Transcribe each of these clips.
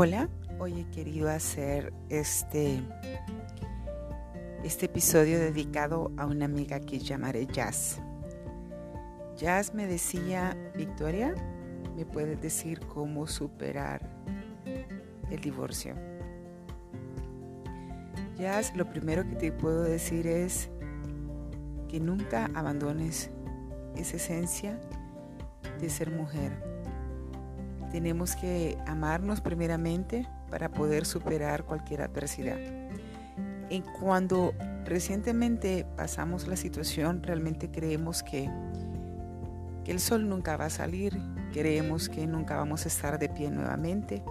Hola, hoy he querido hacer este, este episodio dedicado a una amiga que llamaré Jazz. Jazz me decía, Victoria, ¿me puedes decir cómo superar el divorcio? Jazz, lo primero que te puedo decir es que nunca abandones esa esencia de ser mujer tenemos que amarnos primeramente para poder superar cualquier adversidad. Y cuando recientemente pasamos la situación, realmente creemos que, que el sol nunca va a salir, creemos que nunca vamos a estar de pie nuevamente.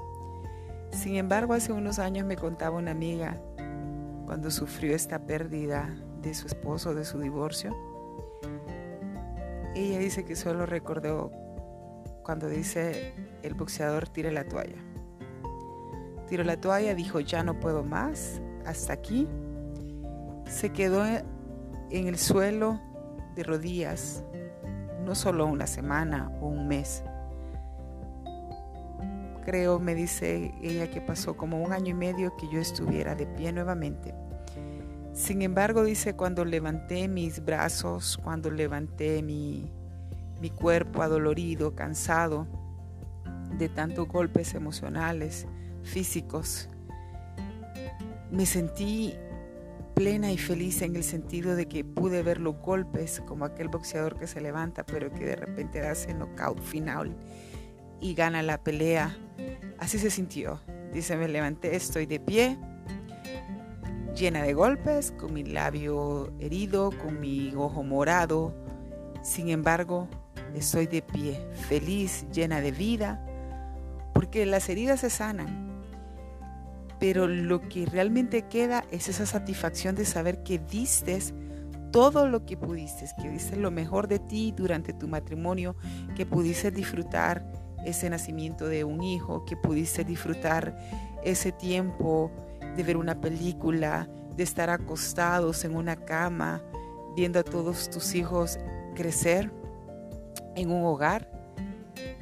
Sin embargo, hace unos años me contaba una amiga cuando sufrió esta pérdida de su esposo, de su divorcio. Ella dice que solo recordó cuando dice el boxeador tire la toalla. Tiró la toalla, dijo ya no puedo más, hasta aquí. Se quedó en el suelo de rodillas, no solo una semana o un mes. Creo, me dice ella, que pasó como un año y medio que yo estuviera de pie nuevamente. Sin embargo, dice, cuando levanté mis brazos, cuando levanté mi, mi cuerpo adolorido, cansado de tantos golpes emocionales, físicos. Me sentí plena y feliz en el sentido de que pude ver los golpes como aquel boxeador que se levanta pero que de repente hace knockout final y gana la pelea. Así se sintió. Dice, me levanté, estoy de pie, llena de golpes, con mi labio herido, con mi ojo morado. Sin embargo, estoy de pie, feliz, llena de vida, porque las heridas se sanan. Pero lo que realmente queda es esa satisfacción de saber que diste todo lo que pudiste, que diste lo mejor de ti durante tu matrimonio, que pudiste disfrutar ese nacimiento de un hijo, que pudiste disfrutar ese tiempo de ver una película, de estar acostados en una cama, viendo a todos tus hijos crecer en un hogar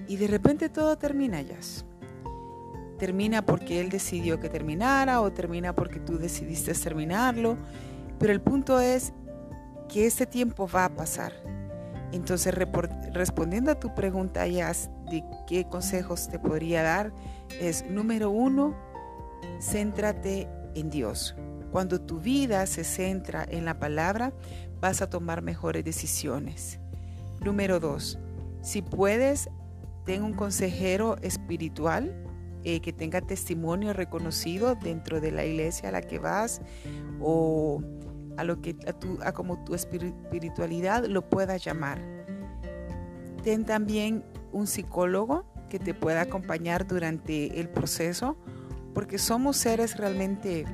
y de repente todo termina ya. Termina porque él decidió que terminara o termina porque tú decidiste terminarlo, pero el punto es que este tiempo va a pasar. Entonces, respondiendo a tu pregunta, ya de qué consejos te podría dar, es número uno, céntrate en Dios. Cuando tu vida se centra en la palabra, vas a tomar mejores decisiones. Número dos, si puedes, ten un consejero espiritual eh, que tenga testimonio reconocido dentro de la iglesia a la que vas o a lo que a, como tu espiritualidad lo pueda llamar. Ten también un psicólogo que te pueda acompañar durante el proceso, porque somos seres realmente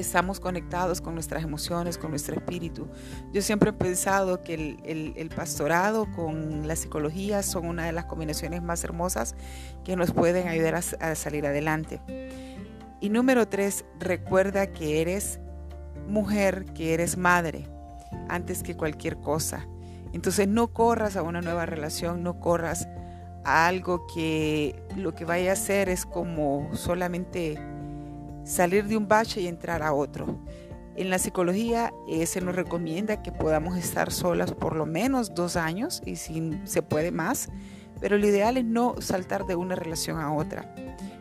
estamos conectados con nuestras emociones, con nuestro espíritu. Yo siempre he pensado que el, pastorado con la psicología son una de las combinaciones más hermosas que nos pueden ayudar a, a salir adelante. Y número tres, recuerda que eres mujer, que eres madre, antes que cualquier cosa. Entonces no corras a una nueva relación, no corras a algo que lo que vaya a hacer es como solamente salir de un bache y entrar a otro. En la psicología se nos recomienda que podamos estar solas por lo menos dos años y si se puede más, pero lo ideal es no saltar de una relación a otra,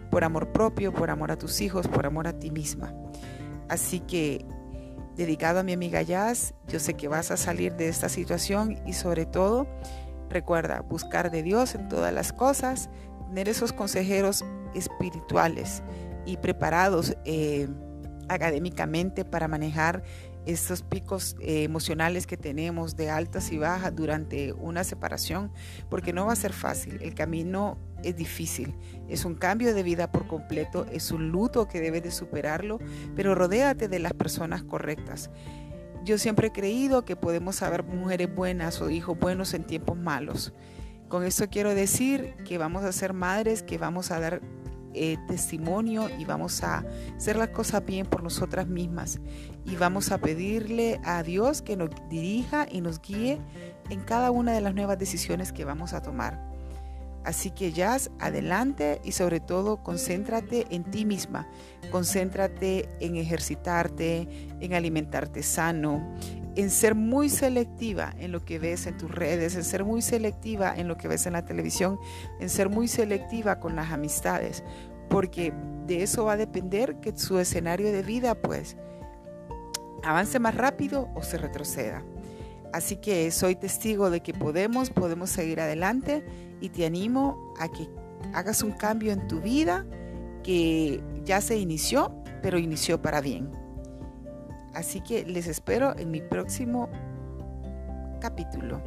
por amor propio, por amor a tus hijos, por amor a ti misma. Así que, dedicado a mi amiga Jazz, yo sé que vas a salir de esta situación y sobre todo, recuerda buscar de Dios en todas las cosas, tener esos consejeros espirituales y preparados eh, académicamente para manejar estos picos eh, emocionales que tenemos de altas y bajas durante una separación, porque no va a ser fácil, el camino es difícil, es un cambio de vida por completo, es un luto que debes de superarlo, pero rodéate de las personas correctas. Yo siempre he creído que podemos saber mujeres buenas o hijos buenos en tiempos malos. Con esto quiero decir que vamos a ser madres, que vamos a dar eh, testimonio y vamos a hacer las cosas bien por nosotras mismas y vamos a pedirle a Dios que nos dirija y nos guíe en cada una de las nuevas decisiones que vamos a tomar. Así que ya adelante y sobre todo concéntrate en ti misma, concéntrate en ejercitarte, en alimentarte sano, en ser muy selectiva en lo que ves en tus redes, en ser muy selectiva en lo que ves en la televisión, en ser muy selectiva con las amistades, porque de eso va a depender que su escenario de vida pues avance más rápido o se retroceda. Así que soy testigo de que podemos, podemos seguir adelante y te animo a que hagas un cambio en tu vida que ya se inició, pero inició para bien. Así que les espero en mi próximo capítulo.